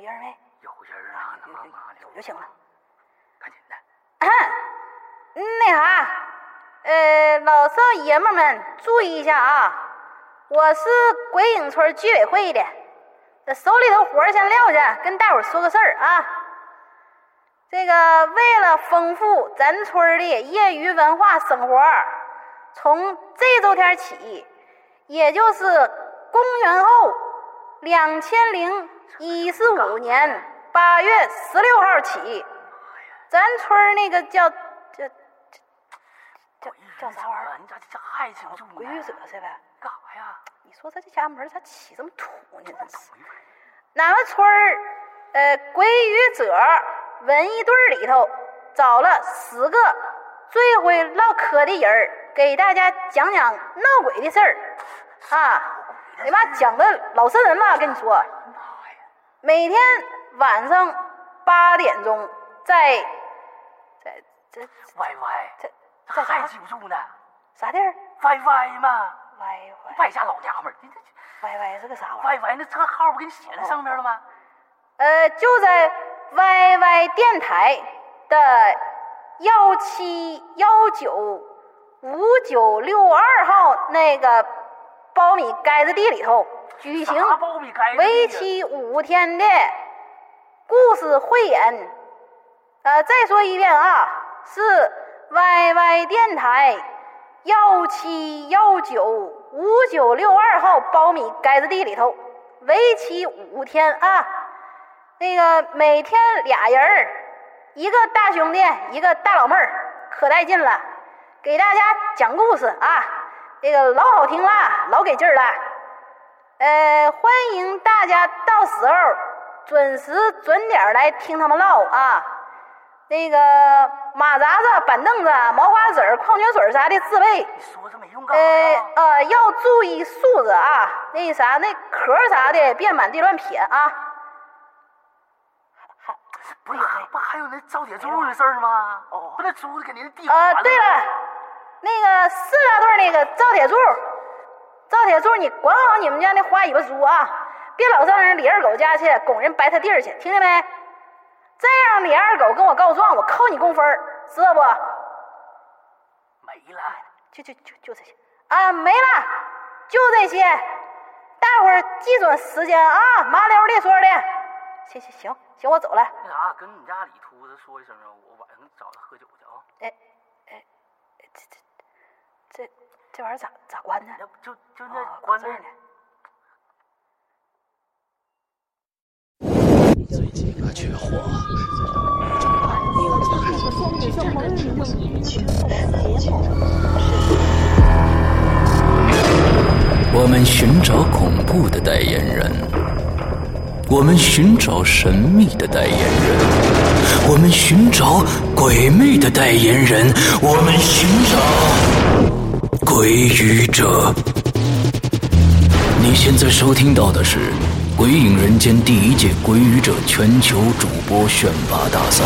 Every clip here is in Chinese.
有人没？有人啊，那妈妈有就行了。赶紧的。那啥，呃，老少爷们们注意一下啊！我是鬼影村居委会的，这手里头活先撂下，跟大伙说个事儿啊。这个为了丰富咱村的业余文化生活，从这周天起，也就是公元后两千零一十五年八月十六号起，咱村那个叫叫。叫叫啥玩意儿？你咋这还清楚？鬼语者是呗？干啥呀？你说他这家门咋起这么土呢？真是。俺们村儿，呃，鬼语者文艺队里头找了十个最会唠嗑的人儿，给大家讲讲闹鬼的事儿。啊，你妈讲的老瘆人了，跟你说。每天晚上八点钟，在在这 YY 这。这还记不住呢？啥地儿？Y Y 嘛？Y Y。败家老娘们儿。Y Y 是个啥玩意儿？Y Y 那车号不给你写在上面了吗？呃，就在 Y Y 电台的幺七幺九五九六二号那个苞米盖子地里头举行为期五天的故事汇演。呃，再说一遍啊，是。Y Y 电台幺七幺九五九六二号苞米盖子地里头，为期五天啊！那个每天俩人儿，一个大兄弟，一个大老妹儿，可带劲了，给大家讲故事啊！那个老好听了，老给劲儿了。呃，欢迎大家到时候准时准点来听他们唠啊！那个马扎子、板凳子、毛花籽、矿泉水啥的自备。你说这没用呃呃，要注意素质啊！那啥，那壳啥的别满地乱撇啊。还不是不还有那赵铁柱的事儿吗？哦，不那珠子给您地呃，对了，那个四大队那个赵铁柱，招铁柱，你管好你们家那花尾巴猪啊，别老上人李二狗家去拱人白他地儿去，听见没？再让李二狗跟我告状，我扣你工分知道不？没了，就就就就这些啊，没了，就这些。大伙儿记准时间啊，麻溜的说的。行行行行，我走了。那啥，跟你家李秃子说一声啊，我晚上找他喝酒去啊。哎哎，这这这这玩意儿咋咋关的？那不就就那关那儿呢。最近啊，缺货。我们寻找恐怖的代言人，我们寻找神秘的代言人，我们寻找鬼魅的代言人，我们寻找鬼语者。你现在收听到的是。鬼影人间第一届鬼语者全球主播选拔大赛，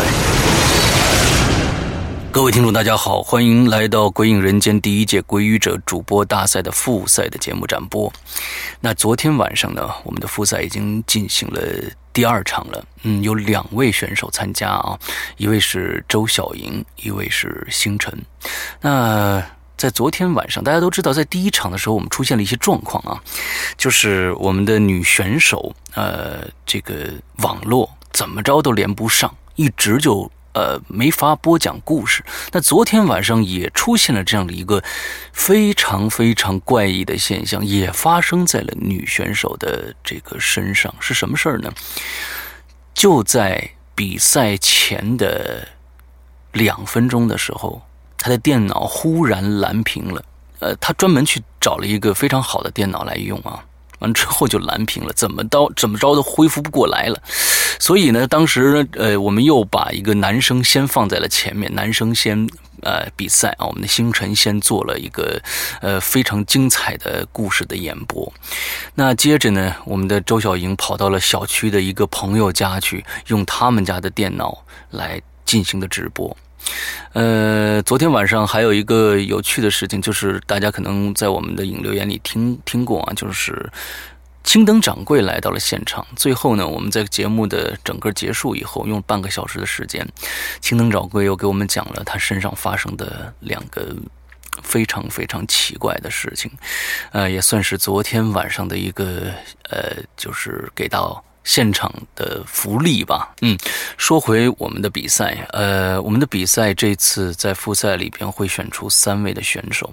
各位听众，大家好，欢迎来到鬼影人间第一届鬼语者主播大赛的复赛的节目展播。那昨天晚上呢，我们的复赛已经进行了第二场了。嗯，有两位选手参加啊，一位是周小莹，一位是星辰。那。在昨天晚上，大家都知道，在第一场的时候，我们出现了一些状况啊，就是我们的女选手，呃，这个网络怎么着都连不上，一直就呃没法播讲故事。那昨天晚上也出现了这样的一个非常非常怪异的现象，也发生在了女选手的这个身上。是什么事儿呢？就在比赛前的两分钟的时候。他的电脑忽然蓝屏了，呃，他专门去找了一个非常好的电脑来用啊，完之后就蓝屏了，怎么着怎么着都恢复不过来了。所以呢，当时呃，我们又把一个男生先放在了前面，男生先呃比赛啊，我们的星辰先做了一个呃非常精彩的故事的演播。那接着呢，我们的周小莹跑到了小区的一个朋友家去，用他们家的电脑来进行的直播。呃，昨天晚上还有一个有趣的事情，就是大家可能在我们的影留言里听听过啊，就是青灯掌柜来到了现场。最后呢，我们在节目的整个结束以后，用半个小时的时间，青灯掌柜又给我们讲了他身上发生的两个非常非常奇怪的事情，呃，也算是昨天晚上的一个呃，就是给到。现场的福利吧，嗯，说回我们的比赛，呃，我们的比赛这次在复赛里边会选出三位的选手，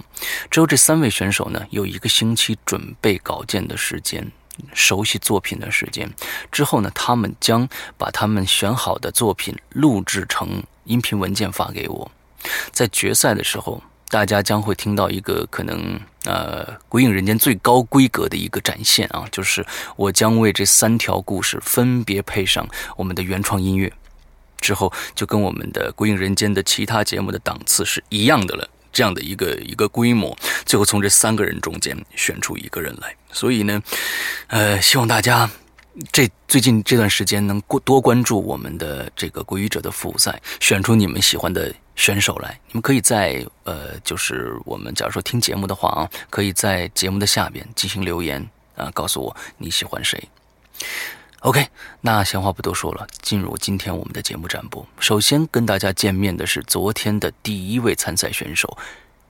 只有这三位选手呢，有一个星期准备稿件的时间，熟悉作品的时间，之后呢，他们将把他们选好的作品录制成音频文件发给我，在决赛的时候。大家将会听到一个可能呃《鬼影人间》最高规格的一个展现啊，就是我将为这三条故事分别配上我们的原创音乐，之后就跟我们的《鬼影人间》的其他节目的档次是一样的了，这样的一个一个规模，最后从这三个人中间选出一个人来。所以呢，呃，希望大家这最近这段时间能过多关注我们的这个《鬼语者》的复赛，选出你们喜欢的。选手来，你们可以在呃，就是我们假如说听节目的话啊，可以在节目的下边进行留言啊，告诉我你喜欢谁。OK，那闲话不多说了，进入今天我们的节目展播。首先跟大家见面的是昨天的第一位参赛选手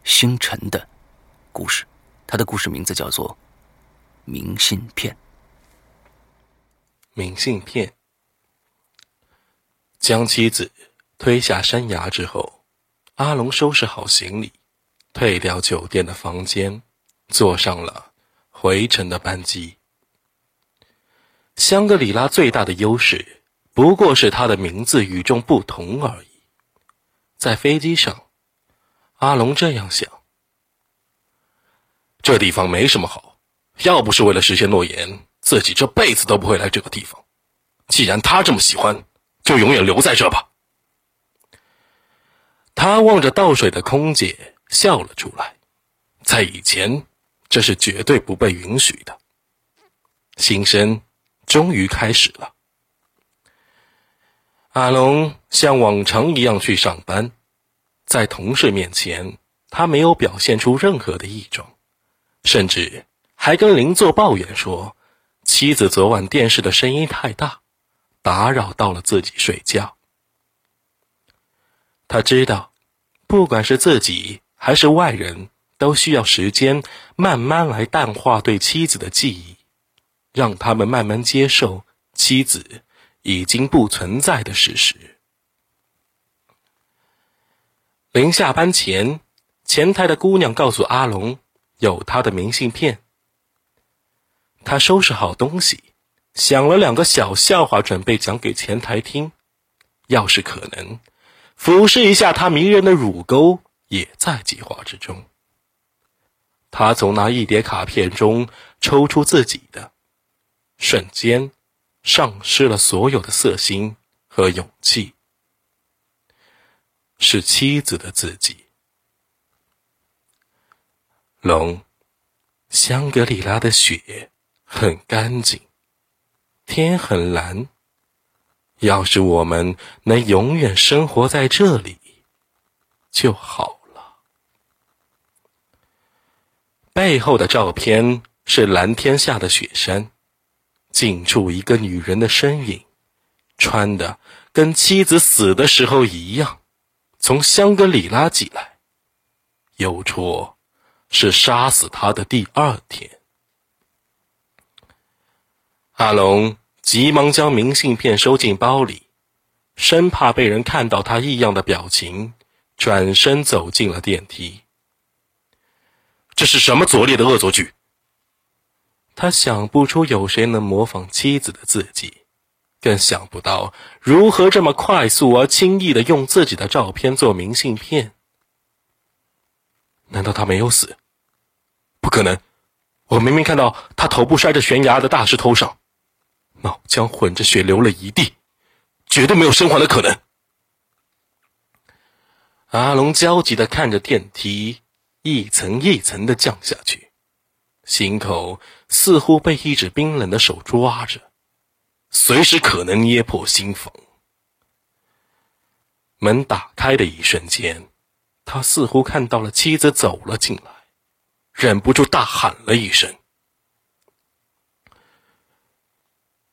星辰的故事，他的故事名字叫做《明信片》。明信片，将妻子推下山崖之后。阿龙收拾好行李，退掉酒店的房间，坐上了回程的班机。香格里拉最大的优势不过是它的名字与众不同而已。在飞机上，阿龙这样想：这地方没什么好，要不是为了实现诺言，自己这辈子都不会来这个地方。既然他这么喜欢，就永远留在这吧。他望着倒水的空姐，笑了出来。在以前，这是绝对不被允许的。新生终于开始了。阿龙像往常一样去上班，在同事面前，他没有表现出任何的异状，甚至还跟邻座抱怨说，妻子昨晚电视的声音太大，打扰到了自己睡觉。他知道。不管是自己还是外人，都需要时间慢慢来淡化对妻子的记忆，让他们慢慢接受妻子已经不存在的事实。临下班前，前台的姑娘告诉阿龙，有他的明信片。他收拾好东西，想了两个小笑话，准备讲给前台听。要是可能。俯视一下他迷人的乳沟，也在计划之中。他从那一叠卡片中抽出自己的，瞬间丧失了所有的色心和勇气。是妻子的自己。龙，香格里拉的雪很干净，天很蓝。要是我们能永远生活在这里就好了。背后的照片是蓝天下的雪山，近处一个女人的身影，穿的跟妻子死的时候一样，从香格里拉寄来。有错，是杀死他的第二天。阿龙。急忙将明信片收进包里，生怕被人看到他异样的表情，转身走进了电梯。这是什么拙劣的恶作剧？他想不出有谁能模仿妻子的字迹，更想不到如何这么快速而轻易的用自己的照片做明信片。难道他没有死？不可能！我明明看到他头部摔着悬崖的大石头上。脑浆混着血流了一地，绝对没有生还的可能。阿龙焦急的看着电梯一层一层的降下去，心口似乎被一只冰冷的手抓着，随时可能捏破心缝。门打开的一瞬间，他似乎看到了妻子走了进来，忍不住大喊了一声：“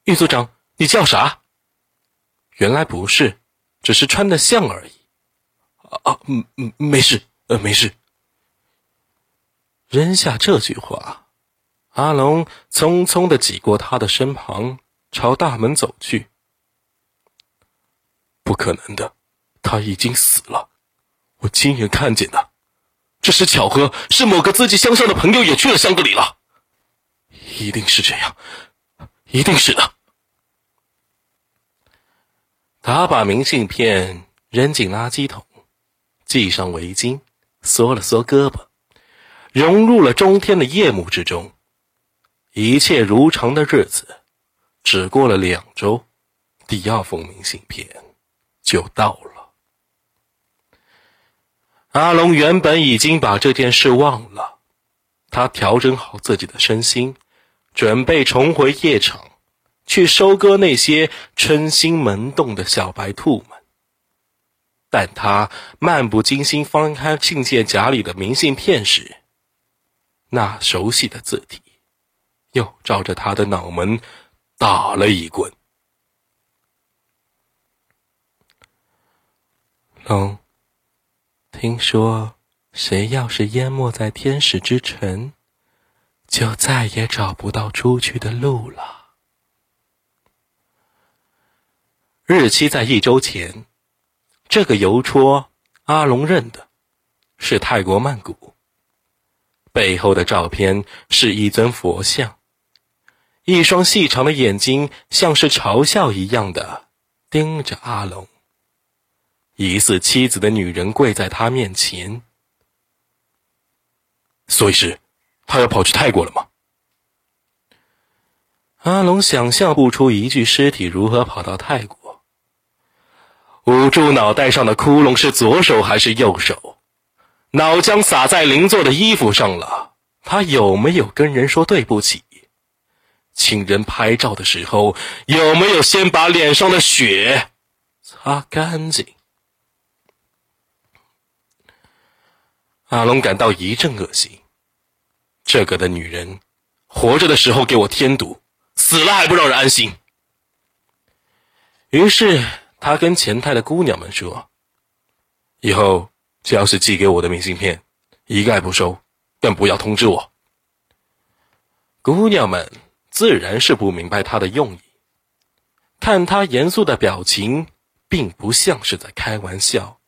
玉组长，你叫啥？原来不是，只是穿的像而已。啊啊，嗯嗯，没事，呃，没事。扔下这句话，阿龙匆匆的挤过他的身旁，朝大门走去。不可能的，他已经死了，我亲眼看见的。这是巧合，是某个自己乡下的朋友也去了香格里拉，一定是这样，一定是的。他把明信片扔进垃圾桶，系上围巾，缩了缩胳膊，融入了中天的夜幕之中。一切如常的日子，只过了两周，第二封明信片就到了。阿龙原本已经把这件事忘了，他调整好自己的身心，准备重回夜场。去收割那些春心萌动的小白兔们，但他漫不经心翻开信件夹里的明信片时，那熟悉的字体又照着他的脑门打了一棍。龙，听说谁要是淹没在天使之城，就再也找不到出去的路了。日期在一周前，这个邮戳阿龙认的，是泰国曼谷。背后的照片是一尊佛像，一双细长的眼睛像是嘲笑一样的盯着阿龙。疑似妻子的女人跪在他面前，所以是，他要跑去泰国了吗？阿龙想象不出一具尸体如何跑到泰国。捂住脑袋上的窟窿是左手还是右手？脑浆洒在邻座的衣服上了。他有没有跟人说对不起？请人拍照的时候有没有先把脸上的血擦干净？阿龙感到一阵恶心。这个的女人，活着的时候给我添堵，死了还不让人安心。于是。他跟前台的姑娘们说：“以后只要是寄给我的明信片，一概不收，更不要通知我。”姑娘们自然是不明白他的用意，看他严肃的表情，并不像是在开玩笑，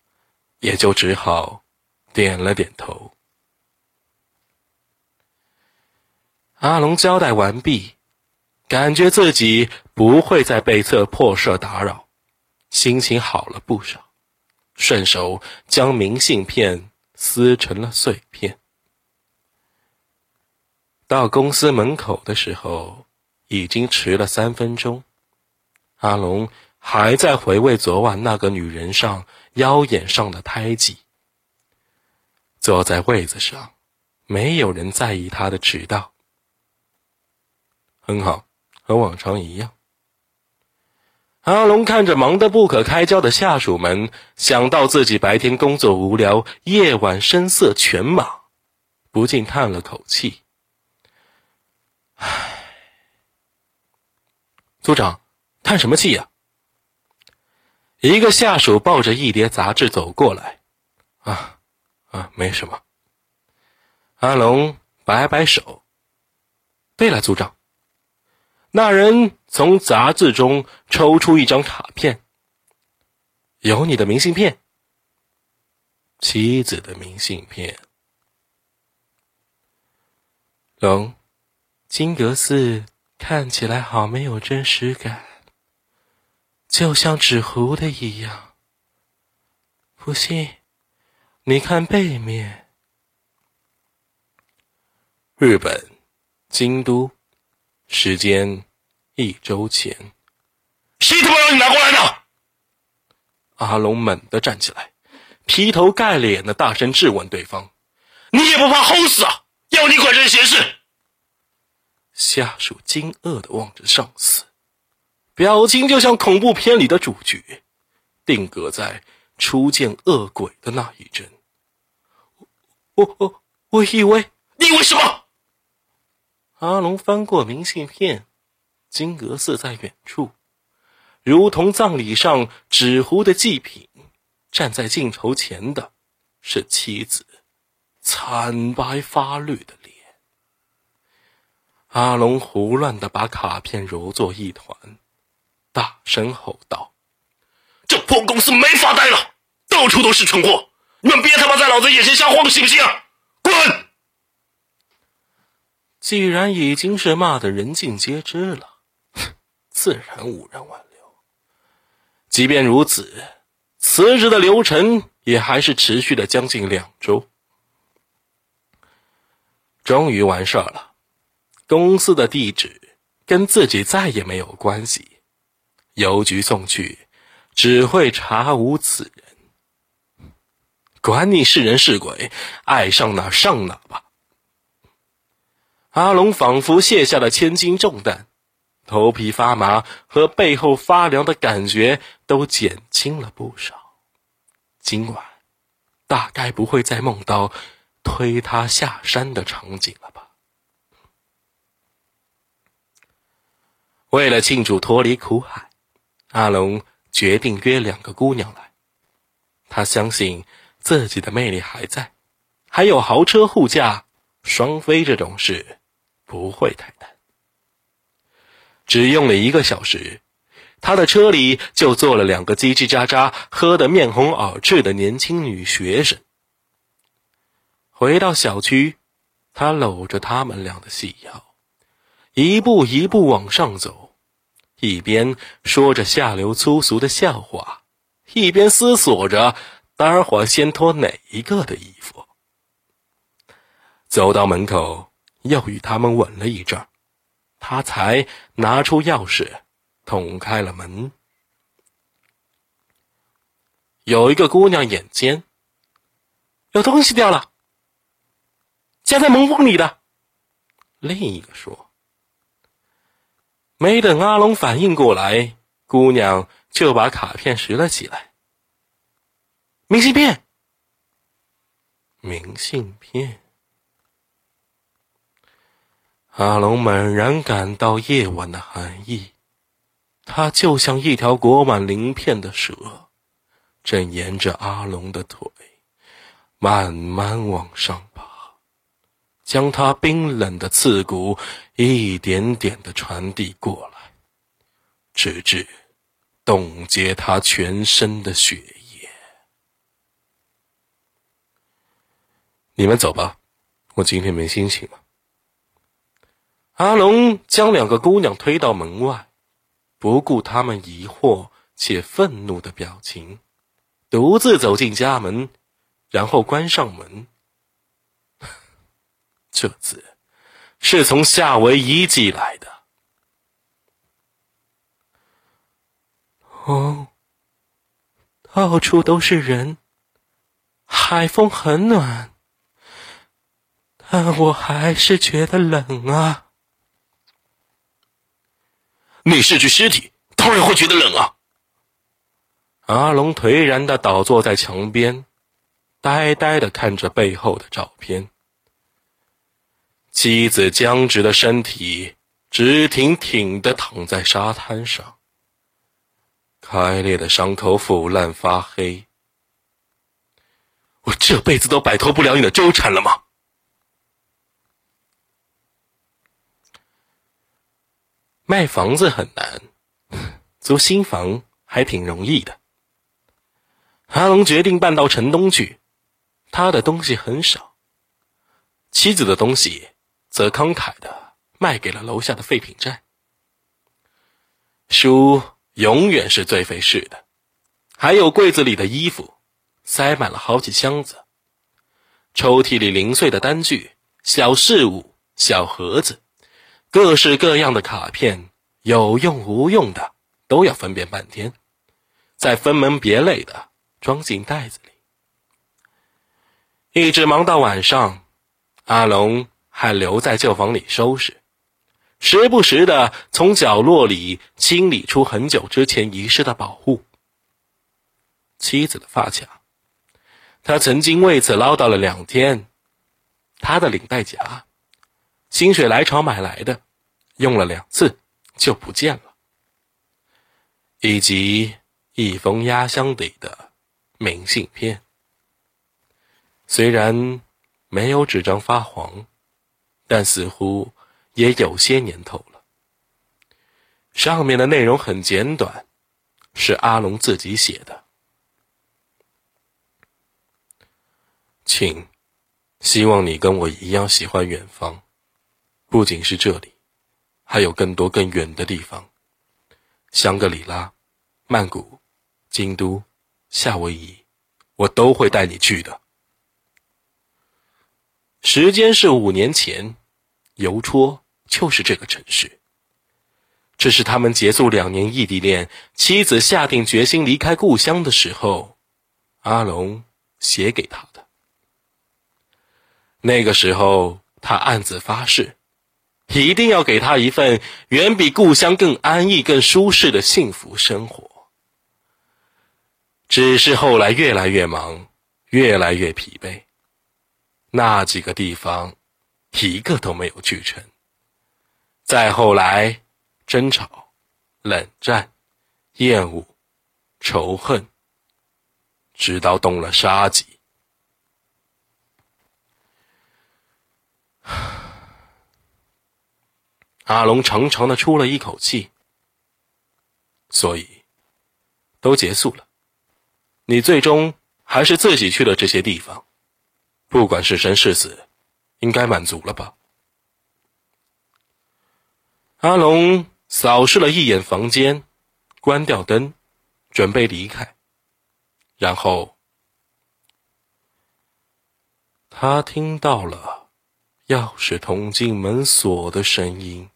也就只好点了点头。阿龙交代完毕，感觉自己不会再被这破事打扰。心情好了不少，顺手将明信片撕成了碎片。到公司门口的时候，已经迟了三分钟。阿龙还在回味昨晚那个女人上腰眼上的胎记。坐在位子上，没有人在意他的迟到。很好，和往常一样。阿龙看着忙得不可开交的下属们，想到自己白天工作无聊，夜晚声色犬马，不禁叹了口气：“唉，组长，叹什么气呀？”一个下属抱着一叠杂志走过来：“啊，啊，没什么。”阿龙摆摆手：“对了，组长。”那人从杂志中抽出一张卡片，有你的明信片，妻子的明信片。龙，金阁寺看起来好没有真实感，就像纸糊的一样。不信，你看背面。日本，京都。时间一周前，谁他妈让你拿过来的？阿龙猛地站起来，劈头盖脸的大声质问对方：“你也不怕齁死啊？要你管这闲事？”下属惊愕的望着上司，表情就像恐怖片里的主角，定格在初见恶鬼的那一帧。我我我以为你以为什么？阿龙翻过明信片，金阁寺在远处，如同葬礼上纸糊的祭品。站在镜头前的，是妻子惨白发绿的脸。阿龙胡乱的把卡片揉作一团，大声吼道：“这破公司没法待了，到处都是蠢货！你们别他妈在老子眼前瞎晃，行不行？滚！”既然已经是骂得人尽皆知了，自然无人挽留。即便如此。辞职的流程也还是持续了将近两周，终于完事儿了。公司的地址跟自己再也没有关系，邮局送去只会查无此人。管你是人是鬼，爱上哪上哪吧。阿龙仿佛卸下了千斤重担，头皮发麻和背后发凉的感觉都减轻了不少。今晚，大概不会再梦到推他下山的场景了吧？为了庆祝脱离苦海，阿龙决定约两个姑娘来。他相信自己的魅力还在，还有豪车护驾，双飞这种事不会太难。只用了一个小时。他的车里就坐了两个叽叽喳喳、喝得面红耳赤的年轻女学生。回到小区，他搂着他们俩的细腰，一步一步往上走，一边说着下流粗俗的笑话，一边思索着待会儿先脱哪一个的衣服。走到门口，又与他们吻了一阵，他才拿出钥匙。捅开了门，有一个姑娘眼尖，有东西掉了，夹在门缝里的。另一个说：“没等阿龙反应过来，姑娘就把卡片拾了起来。明信片，明信片。”阿龙猛然感到夜晚的寒意。他就像一条裹满鳞片的蛇，正沿着阿龙的腿慢慢往上爬，将他冰冷的刺骨一点点的传递过来，直至冻结他全身的血液。你们走吧，我今天没心情了。阿龙将两个姑娘推到门外。不顾他们疑惑且愤怒的表情，独自走进家门，然后关上门。这次是从夏威夷寄来的。哦，到处都是人，海风很暖，但我还是觉得冷啊。你是具尸体，当然会觉得冷啊！阿龙颓然的倒坐在墙边，呆呆的看着背后的照片。妻子僵直的身体直挺挺的躺在沙滩上，开裂的伤口腐烂发黑。我这辈子都摆脱不了你的纠缠了吗？卖房子很难，租新房还挺容易的。阿龙决定搬到城东去，他的东西很少，妻子的东西则慷慨的卖给了楼下的废品站。书永远是最费事的，还有柜子里的衣服，塞满了好几箱子，抽屉里零碎的单据、小事物、小盒子。各式各样的卡片，有用无用的都要分辨半天，再分门别类的装进袋子里。一直忙到晚上，阿龙还留在旧房里收拾，时不时的从角落里清理出很久之前遗失的宝物。妻子的发卡，他曾经为此唠叨了两天。他的领带夹。心血来潮买来的，用了两次就不见了，以及一封压箱底的明信片。虽然没有纸张发黄，但似乎也有些年头了。上面的内容很简短，是阿龙自己写的。请，希望你跟我一样喜欢远方，不仅是这里，还有更多更远的地方，香格里拉、曼谷、京都、夏威夷，我都会带你去的。时间是五年前，邮戳就是这个城市。这是他们结束两年异地恋，妻子下定决心离开故乡的时候，阿龙写给他的。那个时候，他暗自发誓，一定要给他一份远比故乡更安逸、更舒适的幸福生活。只是后来越来越忙，越来越疲惫。那几个地方，一个都没有去成。再后来，争吵、冷战、厌恶、仇恨，直到动了杀机。阿龙长长的出了一口气。所以，都结束了。你最终还是自己去了这些地方。不管是生是死，应该满足了吧？阿龙扫视了一眼房间，关掉灯，准备离开。然后，他听到了钥匙捅进门锁的声音，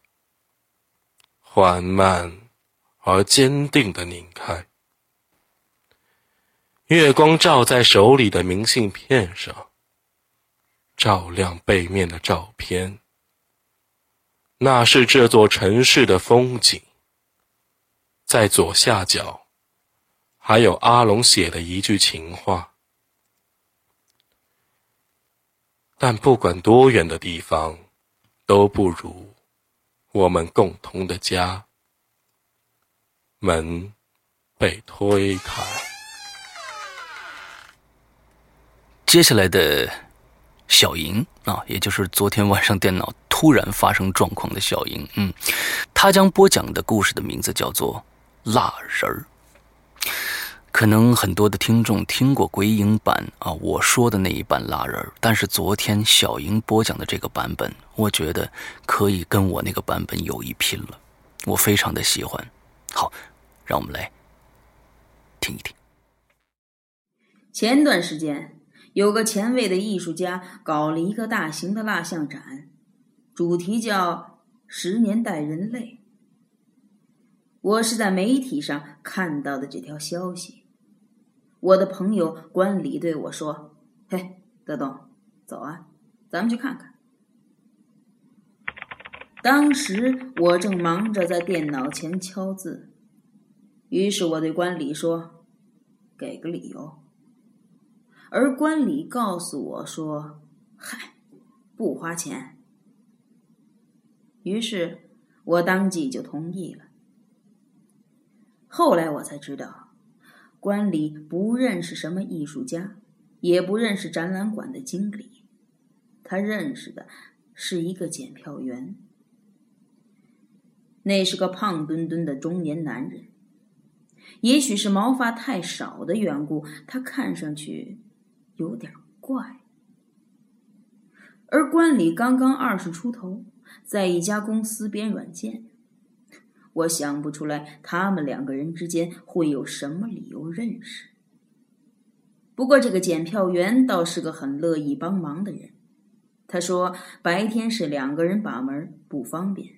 缓慢而坚定的拧开。月光照在手里的明信片上。照亮背面的照片，那是这座城市的风景。在左下角，还有阿龙写的一句情话。但不管多远的地方，都不如我们共同的家。门被推开，接下来的。小莹啊，也就是昨天晚上电脑突然发生状况的小莹，嗯，她将播讲的故事的名字叫做《蜡人儿》。可能很多的听众听过鬼影版啊，我说的那一版蜡人儿，但是昨天小莹播讲的这个版本，我觉得可以跟我那个版本有一拼了，我非常的喜欢。好，让我们来听一听。前段时间。有个前卫的艺术家搞了一个大型的蜡像展，主题叫“十年代人类”。我是在媒体上看到的这条消息。我的朋友管理对我说：“嘿，德东，走啊，咱们去看看。”当时我正忙着在电脑前敲字，于是我对管理说：“给个理由。”而关里告诉我说：“嗨，不花钱。”于是，我当即就同意了。后来我才知道，关里不认识什么艺术家，也不认识展览馆的经理，他认识的是一个检票员。那是个胖墩墩的中年男人，也许是毛发太少的缘故，他看上去……有点怪，而关里刚刚二十出头，在一家公司编软件，我想不出来他们两个人之间会有什么理由认识。不过这个检票员倒是个很乐意帮忙的人，他说白天是两个人把门不方便，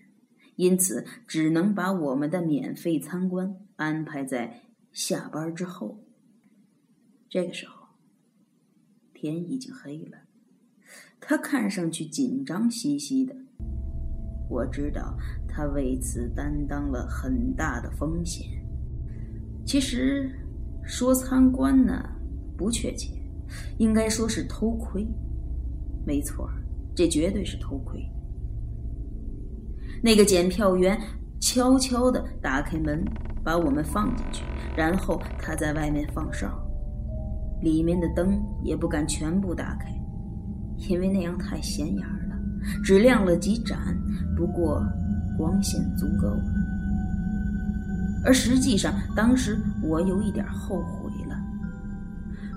因此只能把我们的免费参观安排在下班之后。这个时候。天已经黑了，他看上去紧张兮兮的。我知道他为此担当了很大的风险。其实说参观呢不确切，应该说是偷窥。没错，这绝对是偷窥。那个检票员悄悄地打开门，把我们放进去，然后他在外面放哨，里面的灯也不敢全部打开，因为那样太显眼了，只亮了几盏，不过光线足够了。而实际上，当时我有一点后悔了，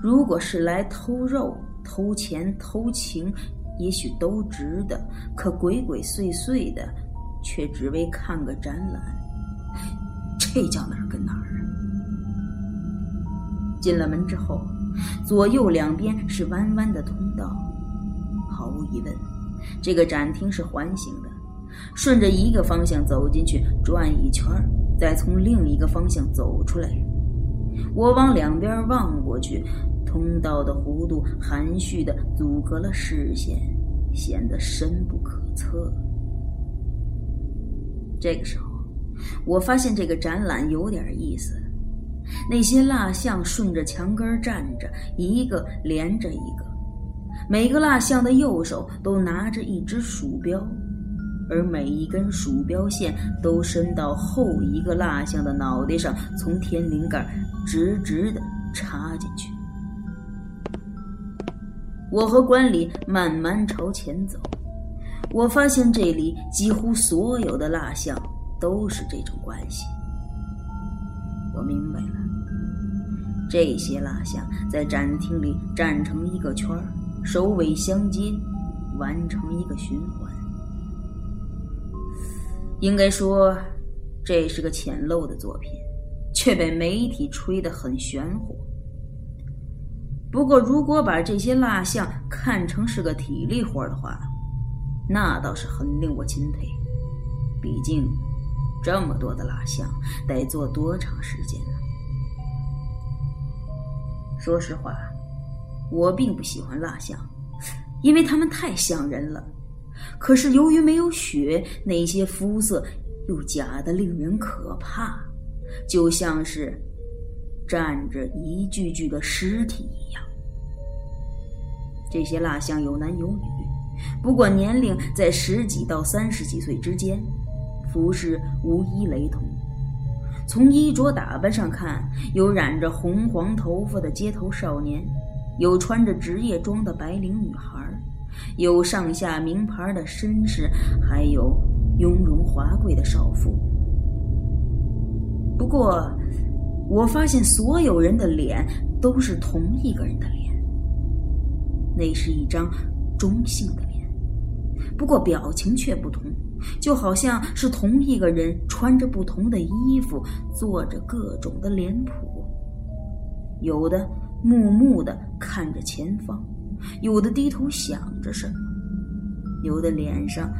如果是来偷肉、偷钱、偷情，也许都值得，可鬼鬼祟祟的。却只为看个展览，这叫哪儿跟哪儿啊！进了门之后，左右两边是弯弯的通道，毫无疑问，这个展厅是环形的。顺着一个方向走进去，转一圈，再从另一个方向走出来。我往两边望过去，通道的弧度含蓄的阻隔了视线，显得深不可测。这个时候，我发现这个展览有点意思。那些蜡像顺着墙根站着，一个连着一个，每个蜡像的右手都拿着一只鼠标，而每一根鼠标线都伸到后一个蜡像的脑袋上，从天灵盖直直的插进去。我和关里慢慢朝前走。我发现这里几乎所有的蜡像都是这种关系。我明白了，这些蜡像在展厅里站成一个圈首尾相接，完成一个循环。应该说，这是个浅陋的作品，却被媒体吹得很玄乎。不过，如果把这些蜡像看成是个体力活的话，那倒是很令我钦佩，毕竟这么多的蜡像得做多长时间呢？说实话，我并不喜欢蜡像，因为他们太像人了。可是由于没有血，那些肤色又假的令人可怕，就像是站着一具具的尸体一样。这些蜡像有男有女。不过年龄在十几到三十几岁之间，服饰无一雷同。从衣着打扮上看，有染着红黄头发的街头少年，有穿着职业装的白领女孩，有上下名牌的绅士，还有雍容华贵的少妇。不过，我发现所有人的脸都是同一个人的脸，那是一张中性的脸。不过表情却不同，就好像是同一个人穿着不同的衣服，做着各种的脸谱。有的木木的看着前方，有的低头想着什么，有的脸上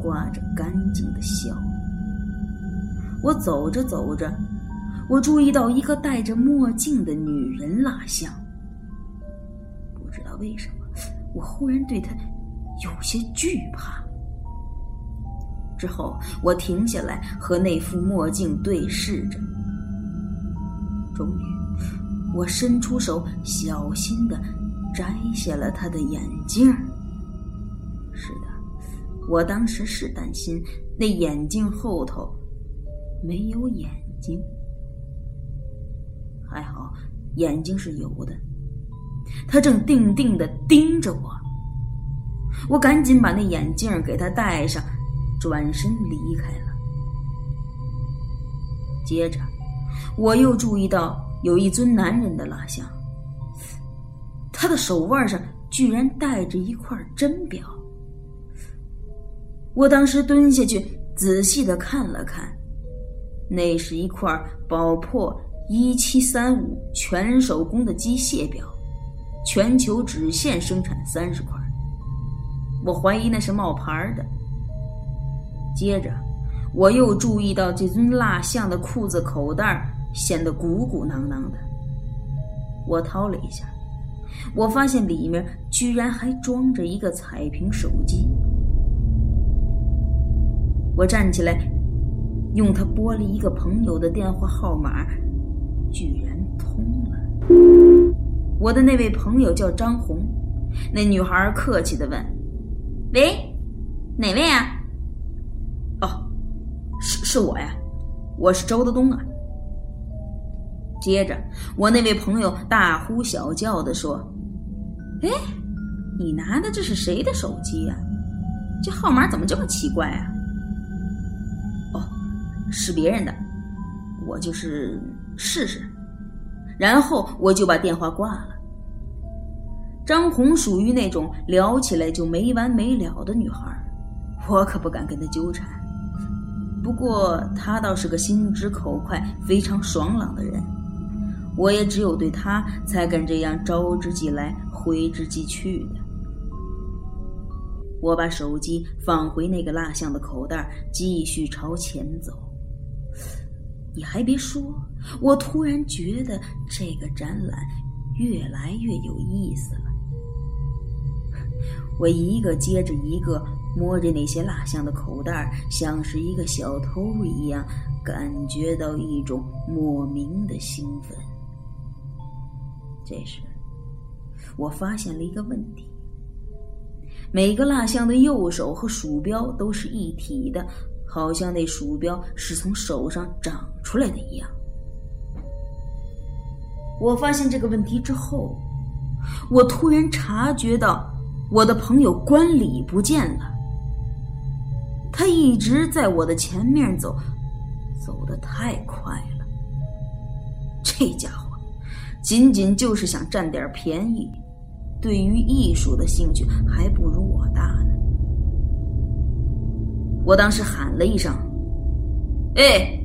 挂着干净的笑。我走着走着，我注意到一个戴着墨镜的女人蜡像。不知道为什么，我忽然对她。有些惧怕。之后，我停下来和那副墨镜对视着。终于，我伸出手，小心的摘下了他的眼镜。是的，我当时是担心那眼镜后头没有眼睛。还好，眼睛是有的。他正定定的盯着我。我赶紧把那眼镜给他戴上，转身离开了。接着，我又注意到有一尊男人的蜡像，他的手腕上居然戴着一块真表。我当时蹲下去仔细的看了看，那是一块宝珀一七三五全手工的机械表，全球只限生产三十块。我怀疑那是冒牌的。接着，我又注意到这尊蜡像的裤子口袋显得鼓鼓囊囊的。我掏了一下，我发现里面居然还装着一个彩屏手机。我站起来，用它拨了一个朋友的电话号码，居然通了。我的那位朋友叫张红，那女孩客气的问。喂，哪位啊？哦，是是我呀，我是周德东啊。接着，我那位朋友大呼小叫的说：“哎，你拿的这是谁的手机呀？这号码怎么这么奇怪啊？”哦，是别人的，我就是试试。然后我就把电话挂了。张红属于那种聊起来就没完没了的女孩，我可不敢跟她纠缠。不过她倒是个心直口快、非常爽朗的人。我也只有对他才敢这样招之即来挥之即去的。我把手机放回那个蜡像的口袋，继续朝前走。你还别说，我突然觉得这个展览越来越有意思了。我一个接着一个摸着那些蜡像的口袋，像是一个小偷一样，感觉到一种莫名的兴奋。这时，我发现了一个问题：每个蜡像的右手和鼠标都是一体的，好像那鼠标是从手上长出来的一样。我发现这个问题之后，我突然察觉到我的朋友关礼不见了。他一直在我的前面走，走得太快了。这家伙！仅仅就是想占点便宜，对于艺术的兴趣还不如我大呢。我当时喊了一声：“哎，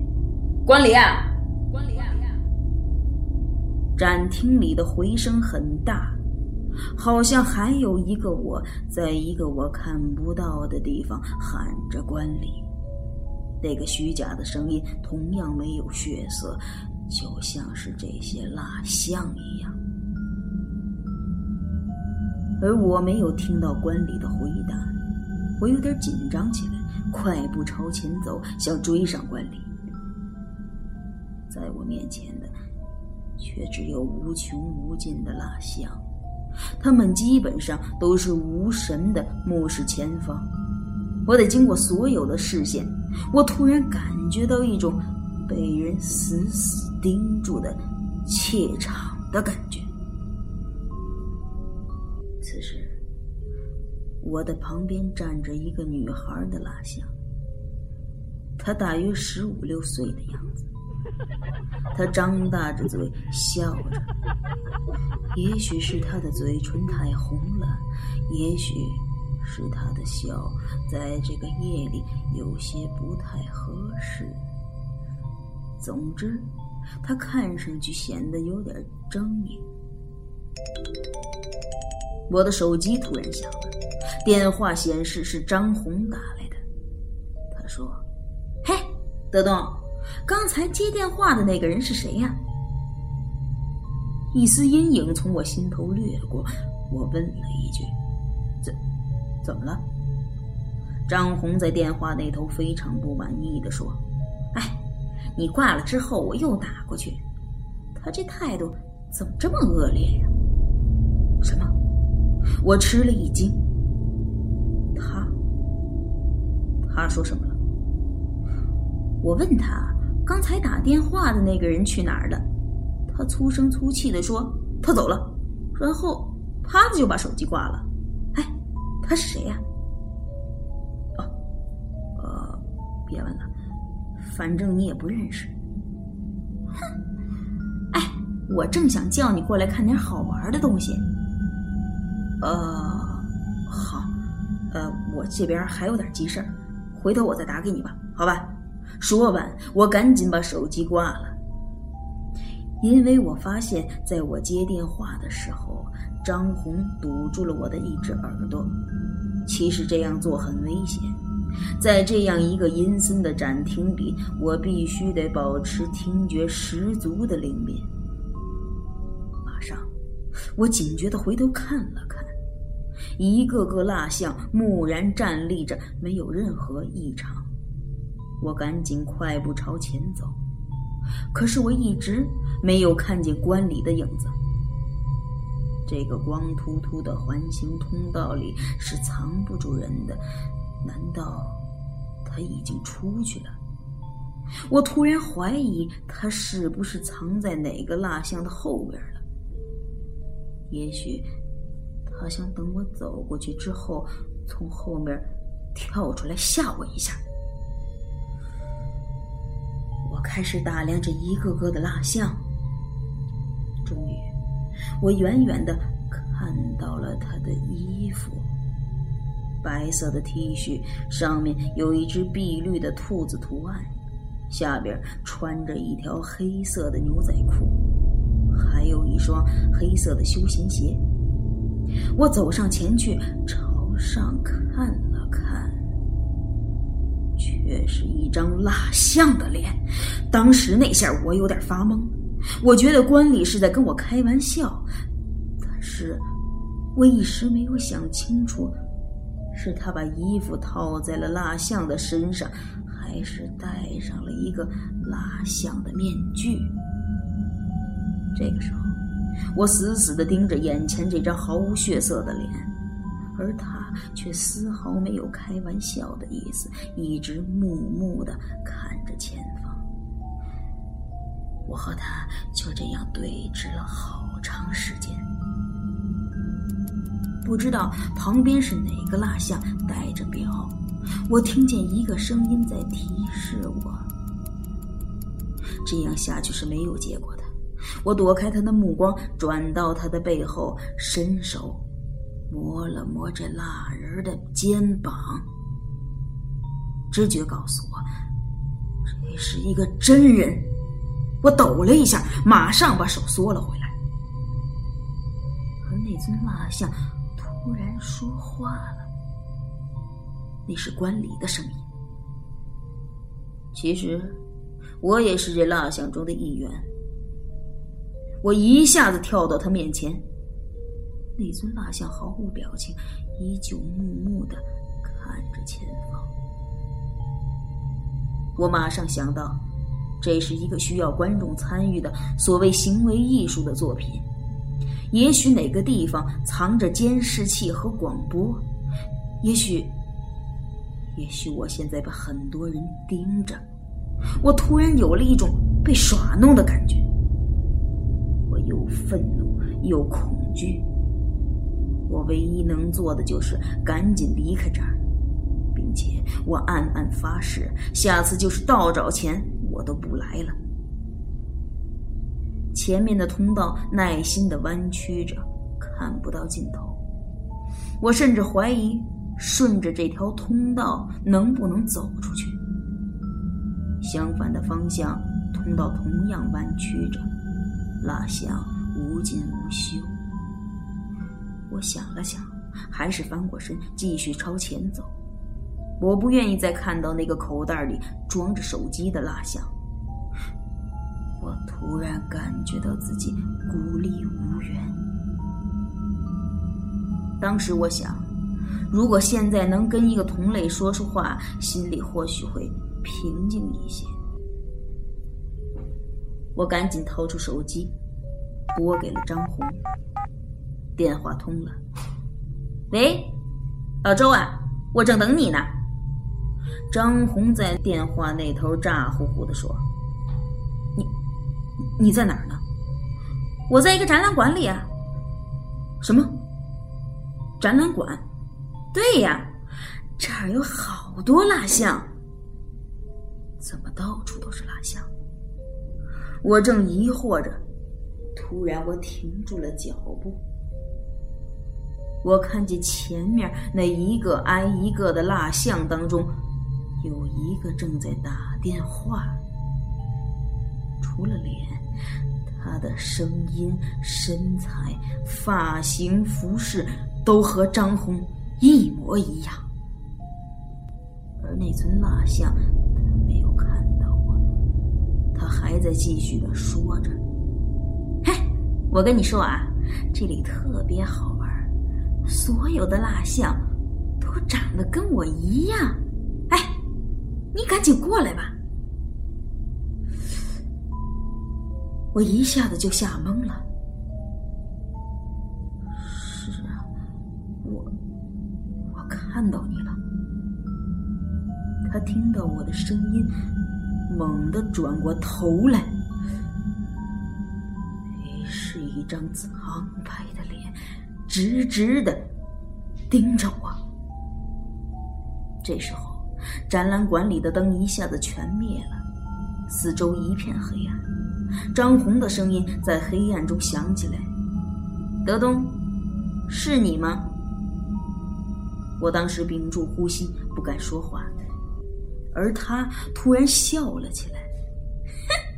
关礼啊！”关礼啊！展厅里的回声很大，好像还有一个我在一个我看不到的地方喊着“关礼”。那个虚假的声音同样没有血色。就像是这些蜡像一样，而我没有听到关礼的回答，我有点紧张起来，快步朝前走，想追上关礼。在我面前的，却只有无穷无尽的蜡像，他们基本上都是无神的目视前方。我得经过所有的视线，我突然感觉到一种。被人死死盯住的怯场的感觉。此时，我的旁边站着一个女孩的蜡像，她大约十五六岁的样子，她张大着嘴笑着，也许是她的嘴唇太红了，也许是她的笑在这个夜里有些不太合适。总之，他看上去显得有点狰狞。我的手机突然响了，电话显示是张红打来的。他说：“嘿，德东，刚才接电话的那个人是谁呀？”一丝阴影从我心头掠过，我问了一句：“怎，怎么了？”张红在电话那头非常不满意的说：“。”你挂了之后，我又打过去，他这态度怎么这么恶劣呀？什么？我吃了一惊。他，他说什么了？我问他刚才打电话的那个人去哪儿了？他粗声粗气的说他走了，然后啪的就把手机挂了。哎，他是谁呀？哦，呃，别问了。反正你也不认识，哼！哎，我正想叫你过来看点好玩的东西。呃，好，呃，我这边还有点急事儿，回头我再打给你吧，好吧？说完，我赶紧把手机挂了，因为我发现在我接电话的时候，张红堵住了我的一只耳朵。其实这样做很危险。在这样一个阴森的展厅里，我必须得保持听觉十足的灵敏。马上，我警觉地回头看了看，一个个蜡像木然站立着，没有任何异常。我赶紧快步朝前走，可是我一直没有看见关礼的影子。这个光秃秃的环形通道里是藏不住人的。难道他已经出去了？我突然怀疑他是不是藏在哪个蜡像的后边了。也许他想等我走过去之后，从后面跳出来吓我一下。我开始打量着一个个的蜡像，终于，我远远的看到了他的衣服。白色的 T 恤上面有一只碧绿的兔子图案，下边穿着一条黑色的牛仔裤，还有一双黑色的休闲鞋。我走上前去，朝上看了看，却是一张蜡像的脸。当时那下我有点发懵，我觉得关里是在跟我开玩笑，但是我一时没有想清楚。是他把衣服套在了蜡像的身上，还是戴上了一个蜡像的面具？这个时候，我死死地盯着眼前这张毫无血色的脸，而他却丝毫没有开玩笑的意思，一直木木地看着前方。我和他就这样对峙了好长时间。不知道旁边是哪个蜡像戴着表，我听见一个声音在提示我。这样下去是没有结果的。我躲开他的目光，转到他的背后，伸手摸了摸这蜡人的肩膀。直觉告诉我，这是一个真人。我抖了一下，马上把手缩了回来。而那尊蜡像。突然说话了，那是关礼的声音。其实，我也是这蜡像中的一员。我一下子跳到他面前，那尊蜡像毫无表情，依旧木木的看着前方。我马上想到，这是一个需要观众参与的所谓行为艺术的作品。也许哪个地方藏着监视器和广播，也许，也许我现在被很多人盯着，我突然有了一种被耍弄的感觉，我又愤怒又恐惧，我唯一能做的就是赶紧离开这儿，并且我暗暗发誓，下次就是倒找钱我都不来了。前面的通道耐心的弯曲着，看不到尽头。我甚至怀疑，顺着这条通道能不能走出去。相反的方向，通道同样弯曲着，蜡像无尽无休。我想了想，还是翻过身，继续朝前走。我不愿意再看到那个口袋里装着手机的蜡像。我突然感觉到自己孤立无援。当时我想，如果现在能跟一个同类说说话，心里或许会平静一些。我赶紧掏出手机，拨给了张红。电话通了。喂，老周啊，我正等你呢。张红在电话那头咋呼呼地说。你在哪儿呢？我在一个展览馆里啊。什么？展览馆？对呀，这儿有好多蜡像。怎么到处都是蜡像？我正疑惑着，突然我停住了脚步。我看见前面那一个挨一个的蜡像当中，有一个正在打电话。除了脸。他的声音、身材、发型、服饰都和张红一模一样，而那尊蜡像他没有看到我，他还在继续的说着：“嘿，我跟你说啊，这里特别好玩，所有的蜡像都长得跟我一样。哎，你赶紧过来吧。”我一下子就吓懵了。是啊，我我看到你了。他听到我的声音，猛地转过头来，是一张苍白的脸，直直的盯着我。这时候，展览馆里的灯一下子全灭了，四周一片黑暗。张红的声音在黑暗中响起来：“德东，是你吗？”我当时屏住呼吸，不敢说话。而他突然笑了起来：“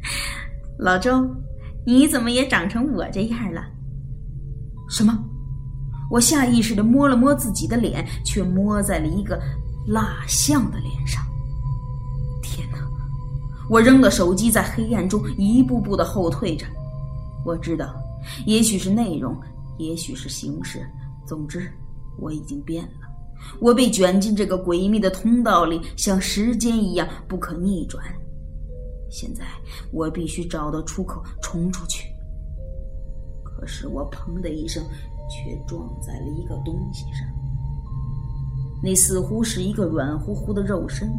老周，你怎么也长成我这样了？”什么？我下意识的摸了摸自己的脸，却摸在了一个蜡像的脸上。我扔了手机，在黑暗中一步步的后退着。我知道，也许是内容，也许是形式，总之，我已经变了。我被卷进这个诡秘的通道里，像时间一样不可逆转。现在我必须找到出口，冲出去。可是我砰的一声，却撞在了一个东西上。那似乎是一个软乎乎的肉身，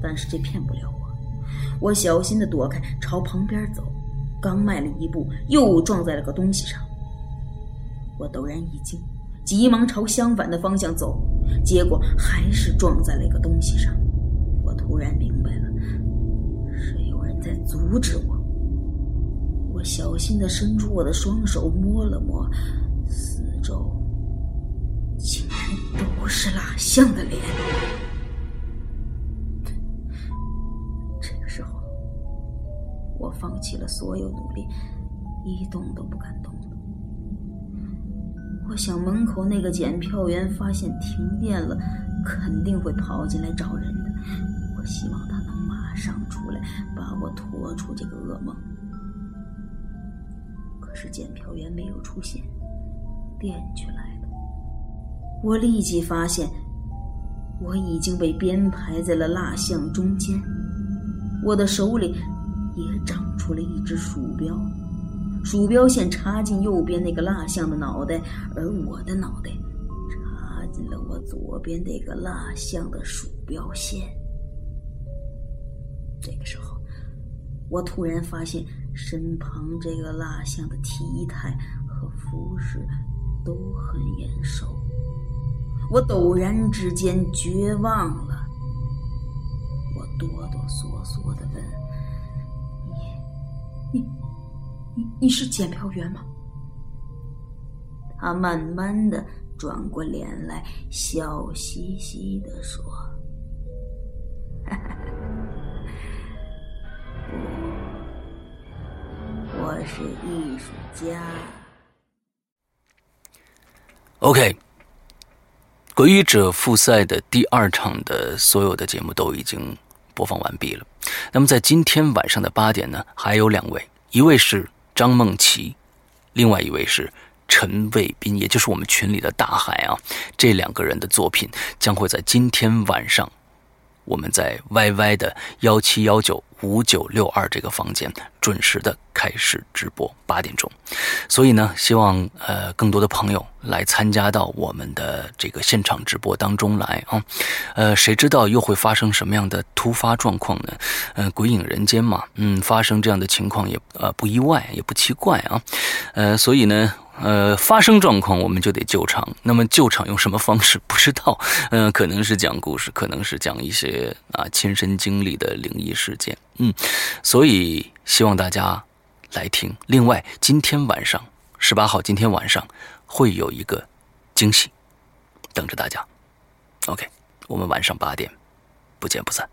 但是这骗不了我。小心的躲开，朝旁边走。刚迈了一步，又撞在了个东西上。我陡然一惊。急忙朝相反的方向走，结果还是撞在了一个东西上。我突然明白了，是有人在阻止我。我小心地伸出我的双手摸了摸四周，竟然都是蜡像的脸。放弃了所有努力，一动都不敢动。我想门口那个检票员发现停电了，肯定会跑进来找人的。我希望他能马上出来，把我拖出这个噩梦。可是检票员没有出现，电却来了。我立即发现，我已经被编排在了蜡像中间，我的手里也长出了一只鼠标。鼠标线插进右边那个蜡像的脑袋，而我的脑袋插进了我左边那个蜡像的鼠标线。这个时候，我突然发现身旁这个蜡像的体态和服饰都很眼熟。我陡然之间绝望了，我哆哆嗦嗦的问：“你你是检票员吗？他慢慢的转过脸来，笑嘻嘻的说：“不，我是艺术家。” OK，鬼语者复赛的第二场的所有的节目都已经播放完毕了。那么在今天晚上的八点呢，还有两位，一位是。张梦琪，另外一位是陈卫斌，也就是我们群里的大海啊。这两个人的作品将会在今天晚上，我们在 YY 的幺七幺九五九六二这个房间准时的开始直播八点钟。所以呢，希望呃更多的朋友来参加到我们的这个现场直播当中来啊。呃，谁知道又会发生什么样的突发状况呢？嗯，鬼影人间嘛，嗯，发生这样的情况也呃不意外，也不奇怪啊。呃，所以呢，呃，发生状况我们就得救场。那么救场用什么方式 不知道？嗯，可能是讲故事，可能是讲一些啊亲身经历的灵异事件。嗯，所以希望大家来听。另外，今天晚上十八号，今天晚上会有一个惊喜等着大家。OK。我们晚上八点，不见不散。